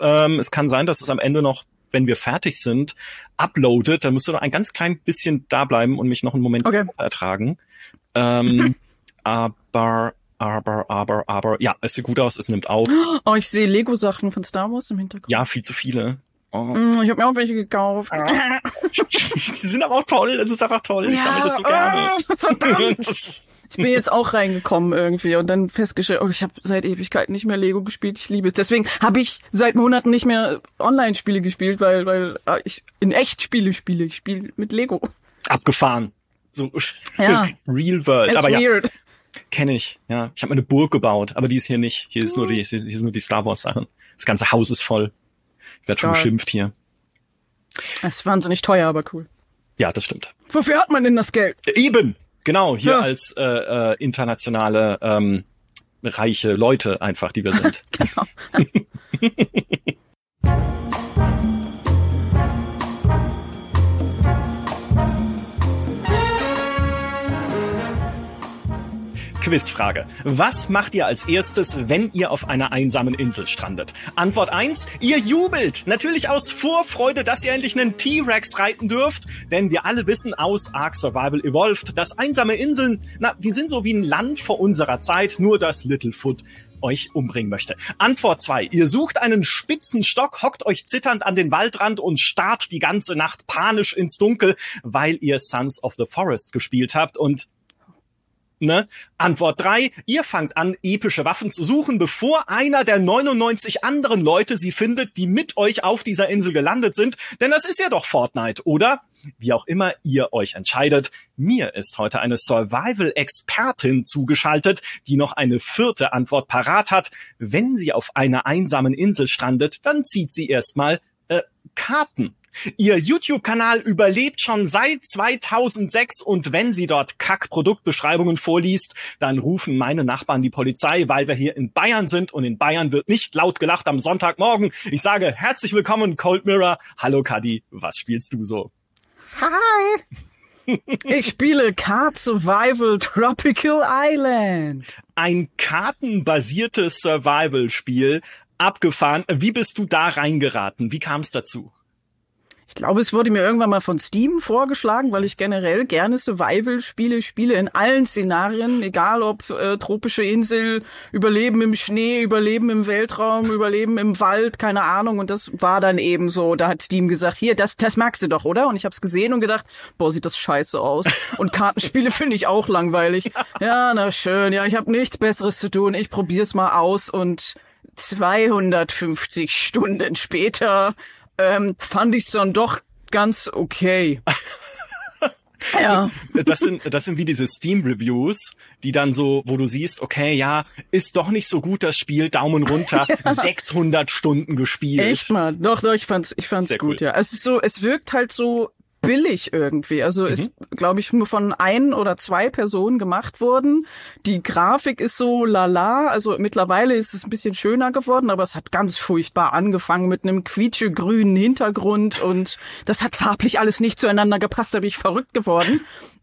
Ähm, es kann sein, dass es am Ende noch, wenn wir fertig sind, uploadet. Dann musst du noch ein ganz klein bisschen da bleiben und mich noch einen Moment Okay. ertragen. Ähm, aber, aber, aber, aber, ja, es sieht gut aus, es nimmt auf. Oh, ich sehe Lego-Sachen von Star Wars im Hintergrund. Ja, viel zu viele. Oh. Mm, Ich habe mir auch welche gekauft. Sie sind aber auch toll, es ist einfach toll. Ich sammle das so gerne. oh, verdammt. Ich bin jetzt auch reingekommen irgendwie und dann festgestellt, oh, ich habe seit Ewigkeiten nicht mehr Lego gespielt. Ich liebe es. Deswegen habe ich seit Monaten nicht mehr Online-Spiele gespielt, weil weil äh, ich in echt Spiele spiele. Ich spiele mit Lego. Abgefahren. So Ja. Real World. It's aber ja, weird. kenne ich. Ja, ich habe eine Burg gebaut, aber die ist hier nicht. Hier ist nur die, hier sind nur die Star Wars Sachen. Das ganze Haus ist voll. Ich werde schon beschimpft hier. Das ist wahnsinnig teuer, aber cool. Ja, das stimmt. Wofür hat man denn das Geld? Eben, genau, hier Ja. als äh, äh, internationale ähm, reiche Leute einfach, die wir sind. Quizfrage. Was macht ihr als erstes, wenn ihr auf einer einsamen Insel strandet? Antwort 1. Ihr jubelt. Natürlich aus Vorfreude, dass ihr endlich einen T-Rex reiten dürft. Denn wir alle wissen aus Ark Survival Evolved, dass einsame Inseln, na, die sind so wie ein Land vor unserer Zeit, nur dass Littlefoot euch umbringen möchte. Antwort 2. Ihr sucht einen spitzen Stock, hockt euch zitternd an den Waldrand und starrt die ganze Nacht panisch ins Dunkel, weil ihr Sons of the Forest gespielt habt und Ne? Antwort drei: Ihr fangt an, epische Waffen zu suchen, bevor einer der 99 anderen Leute sie findet, die mit euch auf dieser Insel gelandet sind. Denn das ist ja doch Fortnite, oder? Wie auch immer ihr euch entscheidet, mir ist heute eine Survival-Expertin zugeschaltet, die noch eine vierte Antwort parat hat. Wenn sie auf einer einsamen Insel strandet, dann zieht sie erstmal äh, Karten. Ihr YouTube-Kanal überlebt schon seit 2006 und wenn sie dort Kack-Produktbeschreibungen vorliest, dann rufen meine Nachbarn die Polizei, weil wir hier in Bayern sind und in Bayern wird nicht laut gelacht am Sonntagmorgen. Ich sage herzlich willkommen, Cold Mirror. Hallo Kadi, was spielst du so? Hi. Ich spiele Card Survival Tropical Island. Ein kartenbasiertes Survival-Spiel, abgefahren. Wie bist du da reingeraten? Wie kam es dazu? Ich glaube, es wurde mir irgendwann mal von Steam vorgeschlagen, weil ich generell gerne Survival-Spiele spiele in allen Szenarien, egal ob äh, tropische Insel, Überleben im Schnee, Überleben im Weltraum, Überleben im Wald, keine Ahnung. Und das war dann eben so. Da hat Steam gesagt, hier, das, das magst du doch, oder? Und ich habe es gesehen und gedacht, boah, sieht das scheiße aus. Und Kartenspiele finde ich auch langweilig. Ja, na schön. Ja, ich habe nichts Besseres zu tun. Ich probier's mal aus und 250 Stunden später ähm, fand ich es dann doch ganz okay. ja. Das sind, das sind wie diese Steam-Reviews, die dann so, wo du siehst, okay, ja, ist doch nicht so gut das Spiel, Daumen runter, 600 Stunden gespielt. Echt mal, doch, doch, ich fand's, ich fand's Sehr gut, cool. ja. Es ist so, es wirkt halt so billig irgendwie. Also ist, glaube ich, nur von ein oder zwei Personen gemacht worden. Die Grafik ist so lala. Also mittlerweile ist es ein bisschen schöner geworden, aber es hat ganz furchtbar angefangen mit einem quietschegrünen Hintergrund und das hat farblich alles nicht zueinander gepasst. Da bin ich verrückt geworden.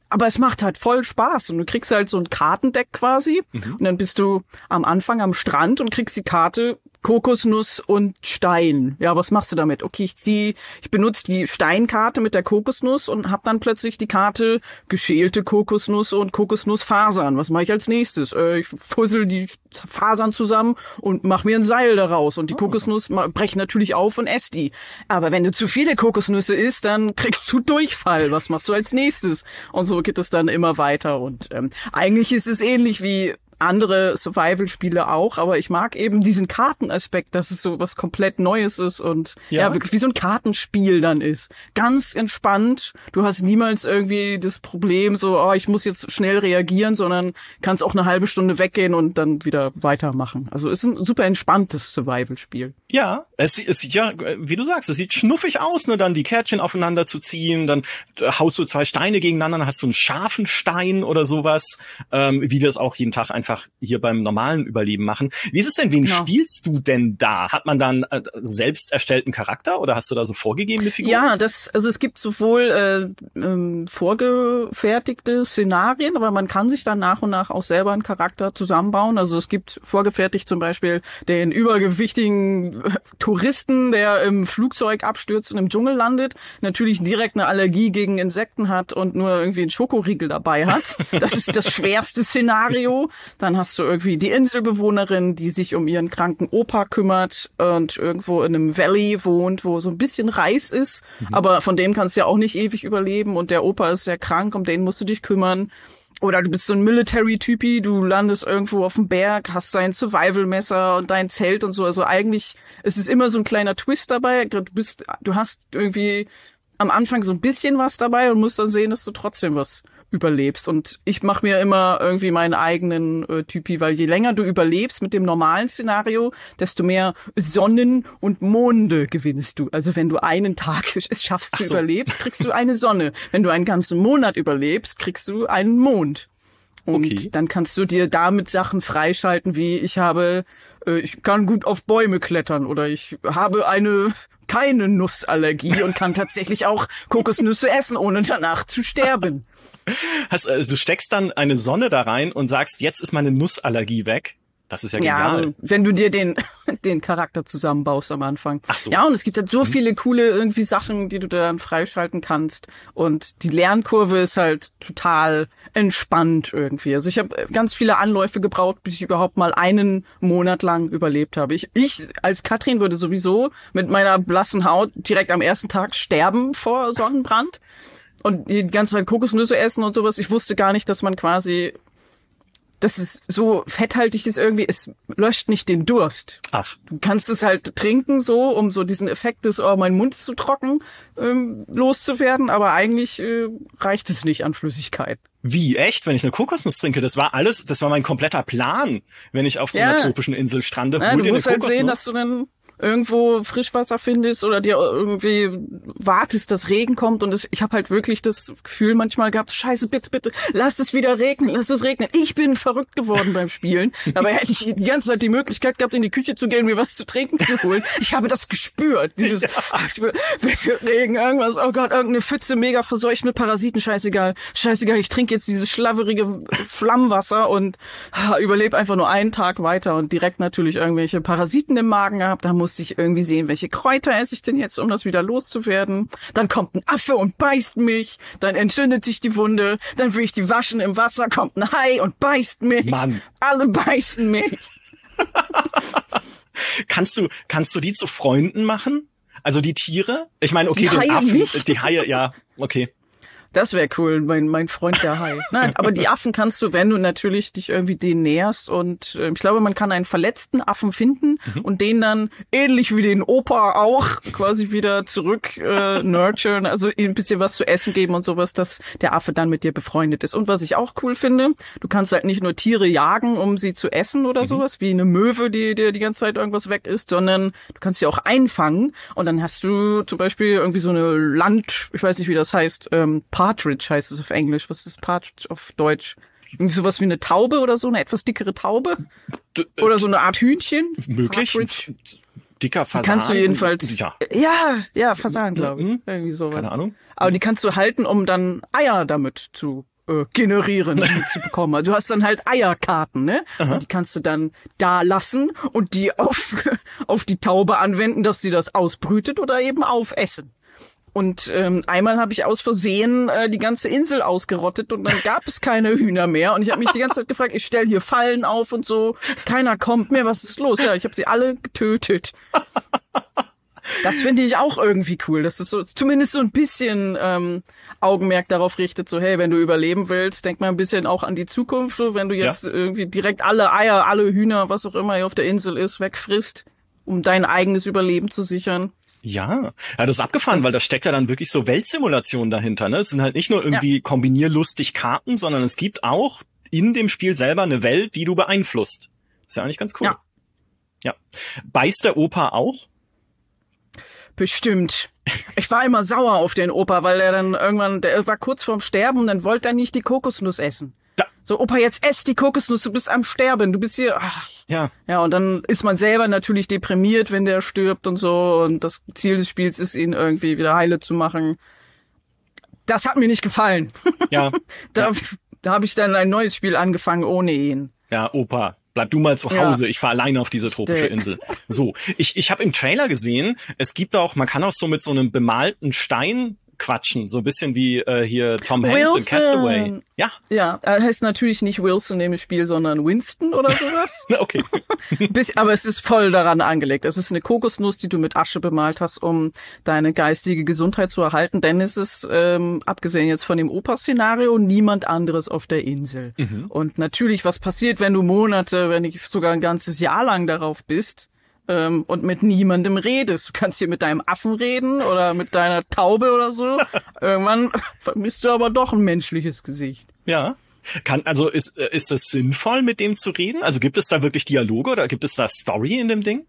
Aber es macht halt voll Spaß und du kriegst halt so ein Kartendeck quasi und dann bist du am Anfang am Strand und kriegst die Karte Kokosnuss und Stein. Ja, was machst du damit? Okay, ich zieh, ich benutze die Steinkarte mit der Kokosnuss und hab dann plötzlich die Karte geschälte Kokosnuss und Kokosnussfasern. Was mache ich als nächstes? Äh, ich fussel die Fasern zusammen und mach mir ein Seil daraus und die Kokosnuss ma- brech natürlich auf und ess die. Aber wenn du zu viele Kokosnüsse isst, dann kriegst du Durchfall. Was machst du als nächstes? Und so geht es dann immer weiter. Und ähm, eigentlich ist es ähnlich wie andere Survival-Spiele auch, aber ich mag eben diesen Kartenaspekt, dass es so was komplett Neues ist und ja, Ja. wirklich wie so ein Kartenspiel dann ist. Ganz entspannt. Du hast niemals irgendwie das Problem, so, oh, ich muss jetzt schnell reagieren, sondern kannst auch eine halbe Stunde weggehen und dann wieder weitermachen. Also es ist ein super entspanntes Survival-Spiel. Ja, es, sieht- es sieht ja, wie du sagst, es sieht schnuffig aus, ne, dann die Kärtchen aufeinander zu ziehen, dann äh, haust du zwei Steine gegeneinander, dann hast du einen scharfen Stein oder sowas, ähm, wie wir es auch jeden Tag einfach einfach hier beim normalen Überleben machen. Wie ist es denn, wen genau. spielst du denn da? Hat man dann äh, selbst erstellten Charakter oder hast du da so vorgegebene Figuren? Ja, das, also es gibt sowohl äh, ähm, vorgefertigte Szenarien, aber man kann sich dann nach und nach auch selber einen Charakter zusammenbauen. Also es gibt vorgefertigt zum Beispiel den übergewichtigen Touristen, der im Flugzeug abstürzt und im Dschungel landet, natürlich direkt eine Allergie gegen Insekten hat und nur irgendwie einen Schokoriegel dabei hat. Das ist das schwerste Szenario. Dann hast du irgendwie die Inselbewohnerin, die sich um ihren kranken Opa kümmert und irgendwo in einem Valley wohnt, wo so ein bisschen Reis ist. Mhm. Aber von dem kannst du ja auch nicht ewig überleben und der Opa ist sehr krank, um den musst du dich kümmern. Oder du bist so ein Military-Typi, du landest irgendwo auf dem Berg, hast dein Survival-Messer und dein Zelt und so. Also eigentlich ist es immer so ein kleiner Twist dabei. Du bist, du hast irgendwie am Anfang so ein bisschen was dabei und musst dann sehen, dass du trotzdem was überlebst. Und ich mache mir immer irgendwie meinen eigenen äh, Typi, weil je länger du überlebst mit dem normalen Szenario, desto mehr Sonnen und Monde gewinnst du. Also wenn du einen Tag es schaffst, du so. überlebst, kriegst du eine Sonne. Wenn du einen ganzen Monat überlebst, kriegst du einen Mond. Und okay. dann kannst du dir damit Sachen freischalten, wie ich habe, äh, ich kann gut auf Bäume klettern oder ich habe eine keine Nussallergie und kann tatsächlich auch Kokosnüsse essen, ohne danach zu sterben. Hast, also du steckst dann eine Sonne da rein und sagst, jetzt ist meine Nussallergie weg. Das ist ja genial. Ja, wenn du dir den, den Charakter zusammenbaust am Anfang. Ach so. Ja, und es gibt halt so mhm. viele coole irgendwie Sachen, die du dann freischalten kannst. Und die Lernkurve ist halt total entspannt irgendwie. Also ich habe ganz viele Anläufe gebraucht, bis ich überhaupt mal einen Monat lang überlebt habe. Ich, ich als Katrin würde sowieso mit meiner blassen Haut direkt am ersten Tag sterben vor Sonnenbrand und die ganze Zeit Kokosnüsse essen und sowas. Ich wusste gar nicht, dass man quasi dass es so fetthaltig ist irgendwie, es löscht nicht den Durst. Ach. Du kannst es halt trinken so, um so diesen Effekt des, oh, mein Mund ist zu trocken, ähm, loszuwerden, aber eigentlich äh, reicht es nicht an Flüssigkeit. Wie, echt? Wenn ich eine Kokosnuss trinke, das war alles, das war mein kompletter Plan, wenn ich auf so einer ja. tropischen Insel strande. Ja, du musst halt sehen, dass du dann irgendwo Frischwasser findest oder dir irgendwie wartest, dass Regen kommt und das, ich habe halt wirklich das Gefühl manchmal gehabt, scheiße, bitte, bitte, lass es wieder regnen, lass es regnen. Ich bin verrückt geworden beim Spielen. Dabei hätte ich die ganze Zeit die Möglichkeit gehabt, in die Küche zu gehen, mir was zu trinken zu holen. Ich habe das gespürt. Dieses, ja. bitte Regen, irgendwas, oh Gott, irgendeine Pfütze mega verseucht mit Parasiten, scheißegal. Scheißegal, ich trinke jetzt dieses schlabberige Flammwasser und ah, überlebe einfach nur einen Tag weiter und direkt natürlich irgendwelche Parasiten im Magen gehabt. Da musste ich irgendwie sehen, welche Kräuter esse ich denn jetzt, um das wieder loszuwerden. Dann kommt ein Affe und beißt mich, dann entzündet sich die Wunde, dann will ich die waschen im Wasser, kommt ein Hai und beißt mich. Mann. Alle beißen mich. kannst du, kannst du die zu Freunden machen? Also die Tiere? Ich meine, okay, die den Affen, nicht. die Haie, ja, okay. Das wäre cool, mein, mein Freund der Hai. Nein, aber die Affen kannst du, wenn du natürlich dich irgendwie denen näherst und äh, ich glaube, man kann einen verletzten Affen finden mhm. und den dann ähnlich wie den Opa auch quasi wieder zurück äh, nurturen, also ihm ein bisschen was zu essen geben und sowas, dass der Affe dann mit dir befreundet ist. Und was ich auch cool finde, du kannst halt nicht nur Tiere jagen, um sie zu essen oder mhm. sowas, wie eine Möwe, die dir die ganze Zeit irgendwas weg ist, sondern du kannst sie auch einfangen und dann hast du zum Beispiel irgendwie so eine Land, ich weiß nicht, wie das heißt, ähm, Partridge heißt es auf Englisch. Was ist Partridge auf Deutsch? Irgendwie sowas wie eine Taube oder so, eine etwas dickere Taube? Oder so eine Art Hühnchen? Möglich. Partridge. Dicker Fasan. Die kannst du jedenfalls. Ja, ja, ja Fasan, glaube ich. Mhm. Irgendwie sowas. Keine Ahnung. Aber die kannst du halten, um dann Eier damit zu äh, generieren zu bekommen. Also du hast dann halt Eierkarten, ne? Die kannst du dann da lassen und die auf, auf die Taube anwenden, dass sie das ausbrütet oder eben aufessen. Und ähm, einmal habe ich aus Versehen äh, die ganze Insel ausgerottet und dann gab es keine Hühner mehr. Und ich habe mich die ganze Zeit gefragt, ich stell hier Fallen auf und so, keiner kommt mehr, was ist los? Ja, ich habe sie alle getötet. Das finde ich auch irgendwie cool, dass es so zumindest so ein bisschen ähm, Augenmerk darauf richtet, so hey, wenn du überleben willst, denk mal ein bisschen auch an die Zukunft. So, wenn du jetzt ja. irgendwie direkt alle Eier, alle Hühner, was auch immer hier auf der Insel ist, wegfrisst, um dein eigenes Überleben zu sichern. Ja, ja, das ist abgefahren, das weil da steckt ja dann wirklich so Weltsimulationen dahinter. Ne? Es sind halt nicht nur irgendwie ja. kombinierlustig Karten, sondern es gibt auch in dem Spiel selber eine Welt, die du beeinflusst. Ist ja eigentlich ganz cool. Ja. ja. Beißt der Opa auch? Bestimmt. Ich war immer sauer auf den Opa, weil er dann irgendwann, der war kurz vorm Sterben und dann wollte er nicht die Kokosnuss essen. So, Opa, jetzt ess die Kokosnuss, du bist am Sterben, du bist hier. Ach. Ja. Ja, und dann ist man selber natürlich deprimiert, wenn der stirbt und so. Und das Ziel des Spiels ist, ihn irgendwie wieder heile zu machen. Das hat mir nicht gefallen. Ja. da ja. da habe ich dann ein neues Spiel angefangen ohne ihn. Ja, Opa, bleib du mal zu Hause. Ja. Ich fahre alleine auf diese tropische Insel. So, ich, ich habe im Trailer gesehen, es gibt auch, man kann auch so mit so einem bemalten Stein quatschen, so ein bisschen wie äh, hier Tom Hanks Wilson. in Castaway. Ja. Ja, er heißt natürlich nicht Wilson im Spiel, sondern Winston oder sowas. okay. Bis, aber es ist voll daran angelegt. Es ist eine Kokosnuss, die du mit Asche bemalt hast, um deine geistige Gesundheit zu erhalten. Denn es ist, ähm, abgesehen jetzt von dem Oper-Szenario, niemand anderes auf der Insel. Mhm. Und natürlich, was passiert, wenn du Monate, wenn nicht sogar ein ganzes Jahr lang darauf bist? Ähm, und mit niemandem redest. Du kannst hier mit deinem Affen reden oder mit deiner Taube oder so. Irgendwann vermisst du aber doch ein menschliches Gesicht. Ja. Kann, also ist, äh, ist es sinnvoll, mit dem zu reden? Also gibt es da wirklich Dialoge oder gibt es da Story in dem Ding?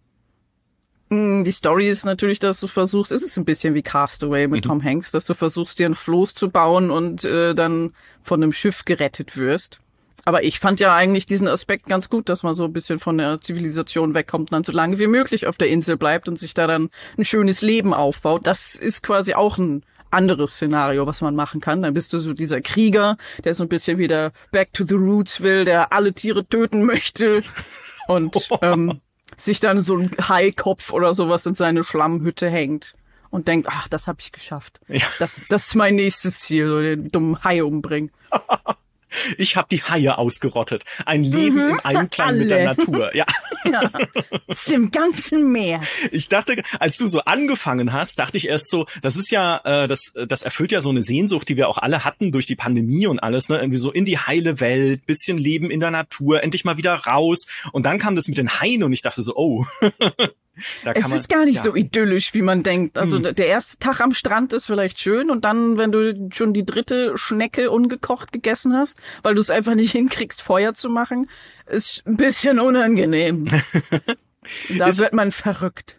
Mm, die Story ist natürlich, dass du versuchst, es ist ein bisschen wie Castaway mit mhm. Tom Hanks, dass du versuchst, dir ein Floß zu bauen und äh, dann von einem Schiff gerettet wirst. Aber ich fand ja eigentlich diesen Aspekt ganz gut, dass man so ein bisschen von der Zivilisation wegkommt und dann so lange wie möglich auf der Insel bleibt und sich da dann ein schönes Leben aufbaut. Das ist quasi auch ein anderes Szenario, was man machen kann. Dann bist du so dieser Krieger, der so ein bisschen wieder back to the roots will, der alle Tiere töten möchte und ähm, sich dann so ein Haikopf oder sowas in seine Schlammhütte hängt und denkt, ach, das habe ich geschafft. Ja. Das, das ist mein nächstes Ziel, so den dummen Hai umbringen. Ich habe die Haie ausgerottet. Ein Leben mhm, im Einklang alle. mit der Natur. Ja. ja. Im ganzen Meer. Ich dachte, als du so angefangen hast, dachte ich erst so, das ist ja, äh, das, das erfüllt ja so eine Sehnsucht, die wir auch alle hatten durch die Pandemie und alles, ne? Irgendwie so in die heile Welt, bisschen Leben in der Natur, endlich mal wieder raus. Und dann kam das mit den Haien und ich dachte so, oh. es man, ist gar nicht ja. so idyllisch, wie man denkt. Also hm. der erste Tag am Strand ist vielleicht schön und dann, wenn du schon die dritte Schnecke ungekocht gegessen hast, weil du es einfach nicht hinkriegst, Feuer zu machen, ist ein bisschen unangenehm. da ist, wird man verrückt.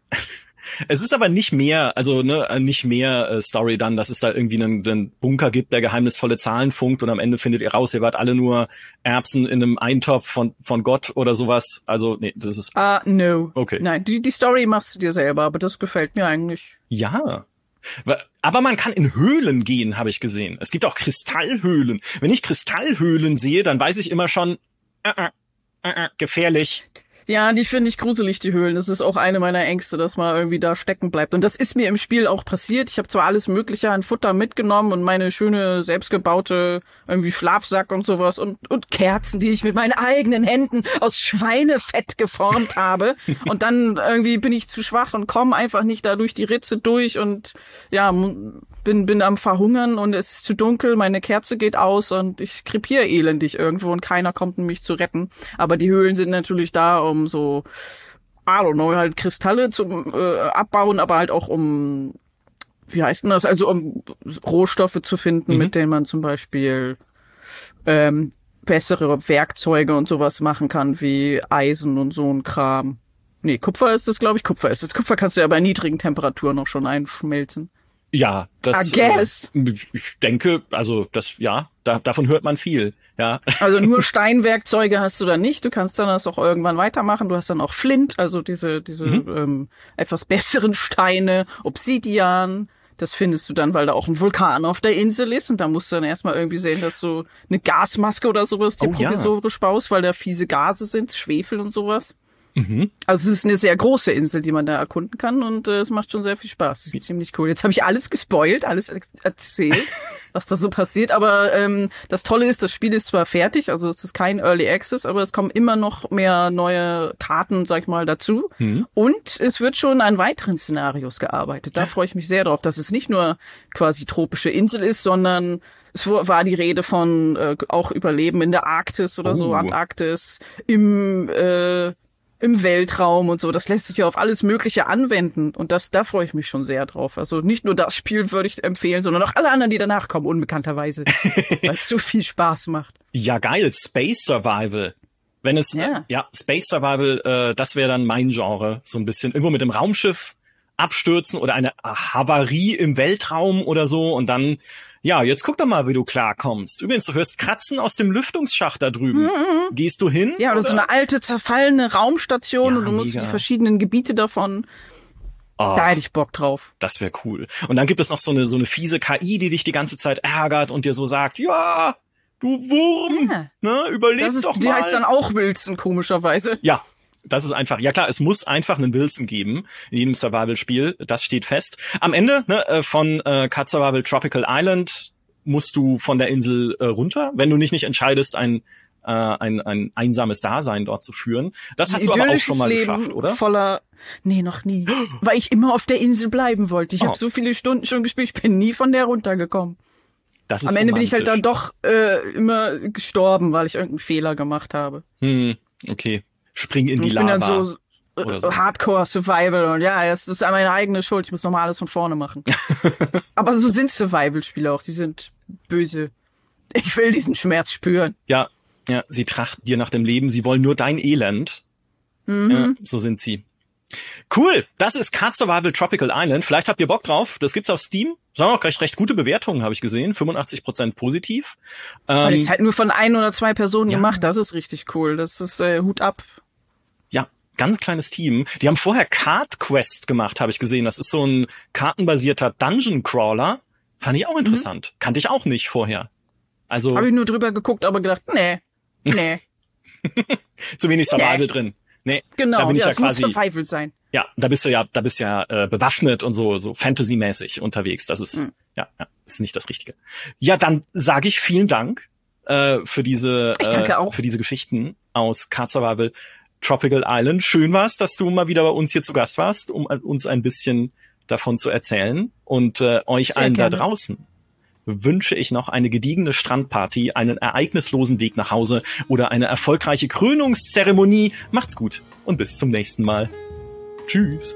Es ist aber nicht mehr, also ne, nicht mehr äh, Story dann, dass es da irgendwie einen, einen Bunker gibt, der geheimnisvolle Zahlen funkt und am Ende findet ihr raus, ihr wart alle nur Erbsen in einem Eintopf von von Gott oder sowas. Also nee, das ist. Ah, uh, no. Okay. Nein, die die Story machst du dir selber, aber das gefällt mir eigentlich. Ja. Aber man kann in Höhlen gehen, habe ich gesehen. Es gibt auch Kristallhöhlen. Wenn ich Kristallhöhlen sehe, dann weiß ich immer schon, äh, äh, äh, gefährlich. Ja, die finde ich gruselig, die Höhlen. Das ist auch eine meiner Ängste, dass man irgendwie da stecken bleibt. Und das ist mir im Spiel auch passiert. Ich habe zwar alles Mögliche an Futter mitgenommen und meine schöne selbstgebaute irgendwie Schlafsack und sowas und, und Kerzen, die ich mit meinen eigenen Händen aus Schweinefett geformt habe. Und dann irgendwie bin ich zu schwach und komme einfach nicht da durch die Ritze durch und ja, bin, bin am Verhungern und es ist zu dunkel, meine Kerze geht aus und ich krepiere elendig irgendwo und keiner kommt, um mich zu retten. Aber die Höhlen sind natürlich da, um so, I don't know, halt Kristalle zu äh, abbauen, aber halt auch um, wie heißt denn das, also um Rohstoffe zu finden, mhm. mit denen man zum Beispiel ähm, bessere Werkzeuge und sowas machen kann, wie Eisen und so ein Kram. Nee, Kupfer ist es, glaube ich. Kupfer ist es. Kupfer kannst du ja bei niedrigen Temperaturen noch schon einschmelzen. Ja, das. I guess. Äh, ich denke, also das, ja, da, davon hört man viel. Ja. Also nur Steinwerkzeuge hast du da nicht. Du kannst dann das auch irgendwann weitermachen. Du hast dann auch Flint, also diese diese mhm. ähm, etwas besseren Steine, Obsidian. Das findest du dann, weil da auch ein Vulkan auf der Insel ist und da musst du dann erstmal irgendwie sehen, dass du eine Gasmaske oder sowas dir oh, provisorisch ja. baust, weil da fiese Gase sind, Schwefel und sowas. Mhm. Also es ist eine sehr große Insel, die man da erkunden kann und äh, es macht schon sehr viel Spaß. Es ist ziemlich cool. Jetzt habe ich alles gespoilt, alles erzählt, was da so passiert. Aber ähm, das Tolle ist, das Spiel ist zwar fertig, also es ist kein Early Access, aber es kommen immer noch mehr neue Karten, sag ich mal, dazu. Mhm. Und es wird schon an weiteren Szenarios gearbeitet. Da freue ich mich sehr drauf, dass es nicht nur quasi tropische Insel ist, sondern es war die Rede von äh, auch Überleben in der Arktis oder oh. so, Antarktis, im äh, im Weltraum und so. Das lässt sich ja auf alles Mögliche anwenden. Und das, da freue ich mich schon sehr drauf. Also nicht nur das Spiel würde ich empfehlen, sondern auch alle anderen, die danach kommen, unbekannterweise. weil es so viel Spaß macht. Ja, geil. Space Survival. Wenn es, ja, ja Space Survival, äh, das wäre dann mein Genre. So ein bisschen irgendwo mit dem Raumschiff abstürzen oder eine Havarie im Weltraum oder so und dann ja, jetzt guck doch mal, wie du klarkommst. Übrigens, du hörst Kratzen aus dem Lüftungsschacht da drüben. Mhm. Gehst du hin? Ja, oder, oder so eine alte, zerfallene Raumstation ja, und du musst mega. die verschiedenen Gebiete davon. Oh, da hätte ich Bock drauf. Das wäre cool. Und dann gibt es noch so eine, so eine fiese KI, die dich die ganze Zeit ärgert und dir so sagt, ja, du Wurm, ja. ne, überleg das ist, doch mal. Die heißt dann auch Wilson, komischerweise. Ja, das ist einfach, ja klar, es muss einfach einen Wilson geben in jedem Survival-Spiel, das steht fest. Am Ende ne, äh, von äh, Cut Survival Tropical Island musst du von der Insel äh, runter, wenn du nicht nicht entscheidest, ein äh, ein, ein einsames Dasein dort zu führen. Das hast du aber auch schon mal Leben geschafft, oder? Voller, nee, noch nie, weil ich immer auf der Insel bleiben wollte. Ich oh. habe so viele Stunden schon gespielt, ich bin nie von der runtergekommen. Das ist Am Ende bin ich halt dann doch äh, immer gestorben, weil ich irgendeinen Fehler gemacht habe. Hm, okay spring in die Lava. Ich bin dann so, äh, so. Hardcore Survival und ja, das ist meine eigene Schuld. Ich muss nochmal alles von vorne machen. Aber so sind Survival-Spiele auch. Sie sind böse. Ich will diesen Schmerz spüren. Ja, ja, sie trachten dir nach dem Leben. Sie wollen nur dein Elend. Mhm. Ja, so sind sie. Cool, das ist Card Survival Tropical Island. Vielleicht habt ihr Bock drauf. Das gibt's auf Steam. Sagen auch recht, recht gute Bewertungen, habe ich gesehen. 85% positiv. Ähm, das ist halt nur von ein oder zwei Personen ja. gemacht. Das ist richtig cool. Das ist äh, Hut ab ganz kleines Team. Die haben vorher Card Quest gemacht, habe ich gesehen. Das ist so ein kartenbasierter Dungeon Crawler. Fand ich auch interessant. Mhm. Kannte ich auch nicht vorher. Also habe ich nur drüber geguckt, aber gedacht, nee, nee. Zu wenig Survival nee. drin. Nee, genau, da bin ja, ich ja quasi, muss Survival sein. Ja, da bist du ja, da bist ja äh, bewaffnet und so so Fantasy-mäßig unterwegs. Das ist mhm. ja, ja, ist nicht das Richtige. Ja, dann sage ich vielen Dank äh, für diese äh, für diese Geschichten aus Card Survival. Tropical Island. Schön war's, dass du mal wieder bei uns hier zu Gast warst, um uns ein bisschen davon zu erzählen. Und äh, euch Sehr allen gerne. da draußen wünsche ich noch eine gediegene Strandparty, einen ereignislosen Weg nach Hause oder eine erfolgreiche Krönungszeremonie. Macht's gut und bis zum nächsten Mal. Tschüss.